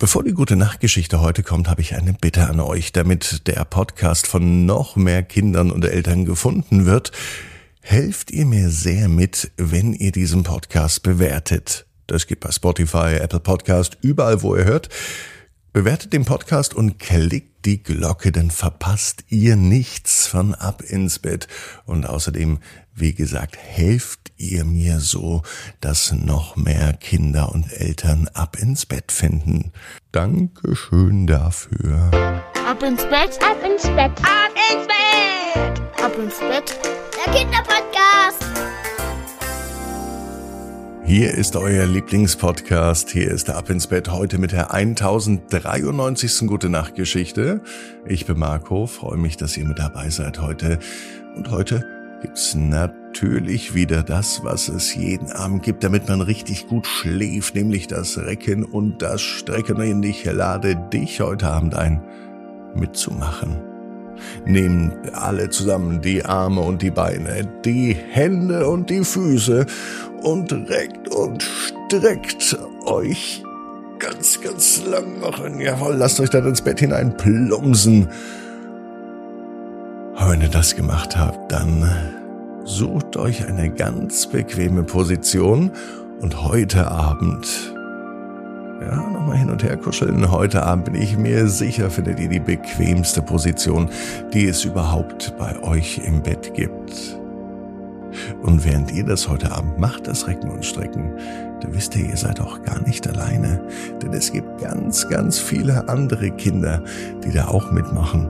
Bevor die gute Nachtgeschichte heute kommt, habe ich eine Bitte an euch, damit der Podcast von noch mehr Kindern und Eltern gefunden wird. Helft ihr mir sehr mit, wenn ihr diesen Podcast bewertet. Das geht bei Spotify, Apple Podcast, überall, wo ihr hört. Bewertet den Podcast und klickt die Glocke, dann verpasst ihr nichts von Ab ins Bett. Und außerdem, wie gesagt, helft ihr mir so, dass noch mehr Kinder und Eltern Ab ins Bett finden. Dankeschön dafür. Ab ins Bett, ab ins Bett, ab ins Bett, ab ins Bett. Der Kinderpodcast. Hier ist euer Lieblingspodcast. Hier ist der Ab ins Bett heute mit der 1093. Gute Nacht Geschichte. Ich bin Marco, freue mich, dass ihr mit dabei seid heute. Und heute gibt's natürlich wieder das, was es jeden Abend gibt, damit man richtig gut schläft, nämlich das Recken und das Strecken. Ich lade dich heute Abend ein, mitzumachen. Nehmt alle zusammen die Arme und die Beine, die Hände und die Füße und reckt und streckt euch ganz, ganz lang machen. Jawohl, lasst euch dann ins Bett hinein plumsen. Wenn ihr das gemacht habt, dann sucht euch eine ganz bequeme Position und heute Abend ja, nochmal hin und her kuscheln. Heute Abend bin ich mir sicher, findet ihr die bequemste Position, die es überhaupt bei euch im Bett gibt. Und während ihr das heute Abend macht, das Recken und Strecken, da wisst ihr, ihr seid auch gar nicht alleine. Denn es gibt ganz, ganz viele andere Kinder, die da auch mitmachen.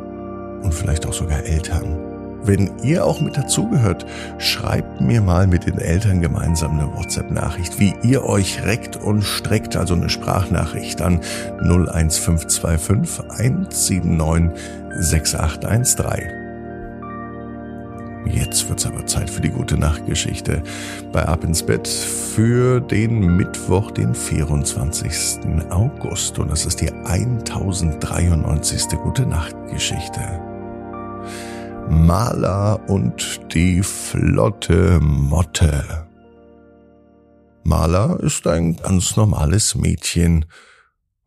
Und vielleicht auch sogar Eltern. Wenn ihr auch mit dazugehört, schreibt mir mal mit den Eltern gemeinsam eine WhatsApp-Nachricht, wie ihr euch reckt und streckt, also eine Sprachnachricht an 01525 179 6813. Jetzt wird's aber Zeit für die gute Nachtgeschichte bei Ab ins Bett für den Mittwoch, den 24. August. Und das ist die 1093. gute Nachtgeschichte. Maler und die flotte Motte. Maler ist ein ganz normales Mädchen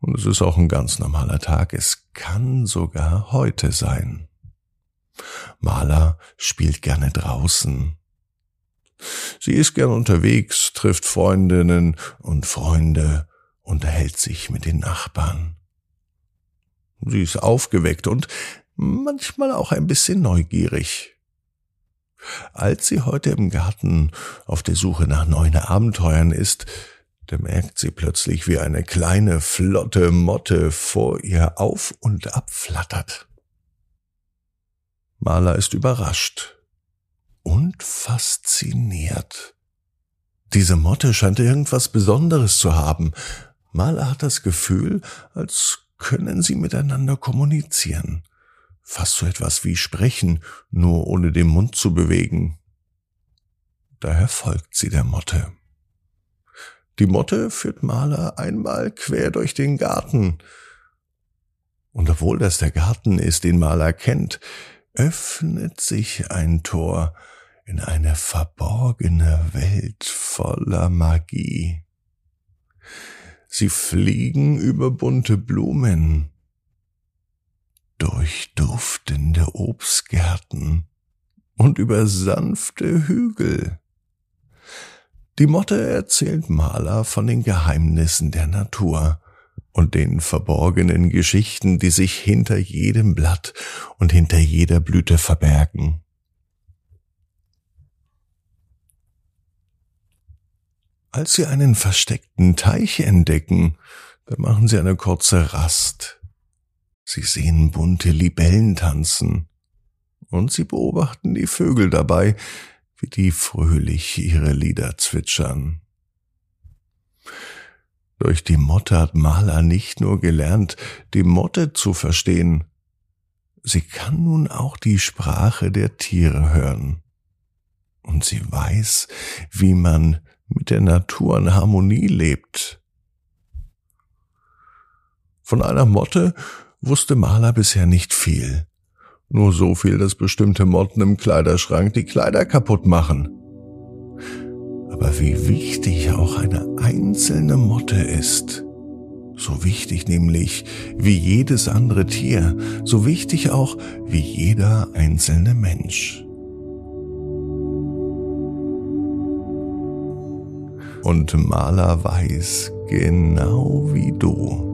und es ist auch ein ganz normaler Tag. Es kann sogar heute sein. Maler spielt gerne draußen. Sie ist gern unterwegs, trifft Freundinnen und Freunde, unterhält sich mit den Nachbarn. Sie ist aufgeweckt und manchmal auch ein bisschen neugierig. Als sie heute im Garten auf der Suche nach neuen Abenteuern ist, da merkt sie plötzlich, wie eine kleine, flotte Motte vor ihr auf und ab flattert. Maler ist überrascht und fasziniert. Diese Motte scheint irgendwas Besonderes zu haben. Maler hat das Gefühl, als können sie miteinander kommunizieren. Fast so etwas wie sprechen, nur ohne den Mund zu bewegen. Daher folgt sie der Motte. Die Motte führt Maler einmal quer durch den Garten. Und obwohl das der Garten ist, den Maler kennt, öffnet sich ein Tor in eine verborgene Welt voller Magie. Sie fliegen über bunte Blumen, durch duftende Obstgärten und über sanfte Hügel. Die Motte erzählt Maler von den Geheimnissen der Natur und den verborgenen Geschichten, die sich hinter jedem Blatt und hinter jeder Blüte verbergen. Als sie einen versteckten Teich entdecken, da machen sie eine kurze Rast. Sie sehen bunte Libellen tanzen und sie beobachten die Vögel dabei, wie die fröhlich ihre Lieder zwitschern. Durch die Motte hat Maler nicht nur gelernt, die Motte zu verstehen, sie kann nun auch die Sprache der Tiere hören. Und sie weiß, wie man mit der Natur in Harmonie lebt. Von einer Motte wusste Maler bisher nicht viel. Nur so viel, dass bestimmte Motten im Kleiderschrank die Kleider kaputt machen. Aber wie wichtig auch eine einzelne Motte ist, So wichtig nämlich wie jedes andere Tier, so wichtig auch wie jeder einzelne Mensch. Und Maler weiß genau wie du.